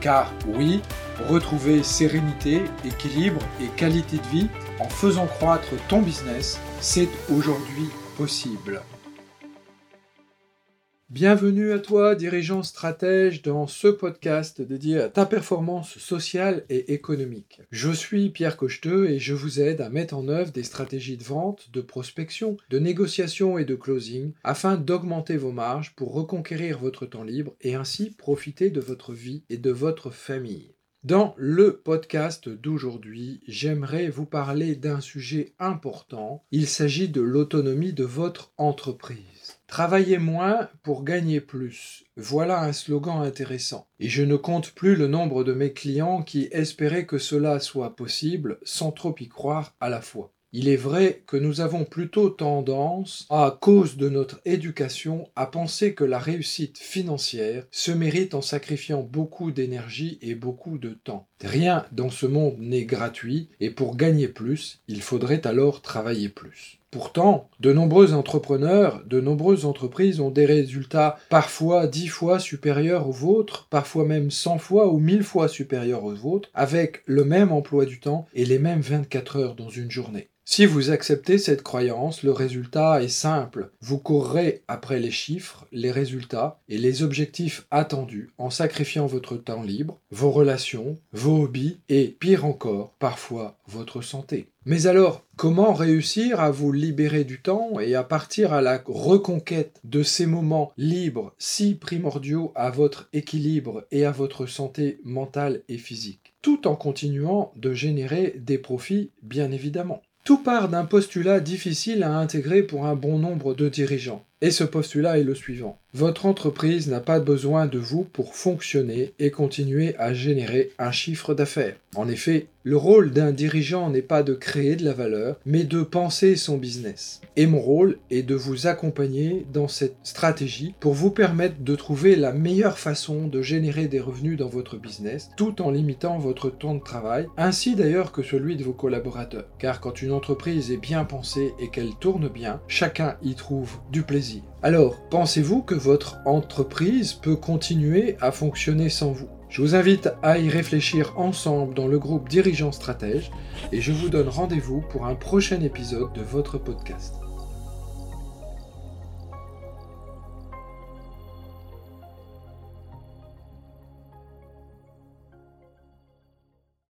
Car oui, retrouver sérénité, équilibre et qualité de vie en faisant croître ton business, c'est aujourd'hui possible. Bienvenue à toi, dirigeant stratège, dans ce podcast dédié à ta performance sociale et économique. Je suis Pierre Cocheteux et je vous aide à mettre en œuvre des stratégies de vente, de prospection, de négociation et de closing afin d'augmenter vos marges pour reconquérir votre temps libre et ainsi profiter de votre vie et de votre famille. Dans le podcast d'aujourd'hui, j'aimerais vous parler d'un sujet important. Il s'agit de l'autonomie de votre entreprise. Travaillez moins pour gagner plus. Voilà un slogan intéressant. Et je ne compte plus le nombre de mes clients qui espéraient que cela soit possible sans trop y croire à la fois. Il est vrai que nous avons plutôt tendance, à cause de notre éducation, à penser que la réussite financière se mérite en sacrifiant beaucoup d'énergie et beaucoup de temps. Rien dans ce monde n'est gratuit et pour gagner plus, il faudrait alors travailler plus. Pourtant, de nombreux entrepreneurs, de nombreuses entreprises ont des résultats parfois dix fois supérieurs aux vôtres, parfois même cent fois ou mille fois supérieurs aux vôtres, avec le même emploi du temps et les mêmes 24 heures dans une journée. Si vous acceptez cette croyance, le résultat est simple. Vous courrez après les chiffres, les résultats et les objectifs attendus en sacrifiant votre temps libre, vos relations, vos hobbies et, pire encore, parfois votre santé. Mais alors, comment réussir à vous libérer du temps et à partir à la reconquête de ces moments libres si primordiaux à votre équilibre et à votre santé mentale et physique, tout en continuant de générer des profits, bien évidemment tout part d'un postulat difficile à intégrer pour un bon nombre de dirigeants. Et ce postulat est le suivant. Votre entreprise n'a pas besoin de vous pour fonctionner et continuer à générer un chiffre d'affaires. En effet, le rôle d'un dirigeant n'est pas de créer de la valeur, mais de penser son business. Et mon rôle est de vous accompagner dans cette stratégie pour vous permettre de trouver la meilleure façon de générer des revenus dans votre business, tout en limitant votre temps de travail, ainsi d'ailleurs que celui de vos collaborateurs. Car quand une entreprise est bien pensée et qu'elle tourne bien, chacun y trouve du plaisir alors, pensez-vous que votre entreprise peut continuer à fonctionner sans vous? Je vous invite à y réfléchir ensemble dans le groupe Dirigeants Stratège et je vous donne rendez-vous pour un prochain épisode de votre podcast.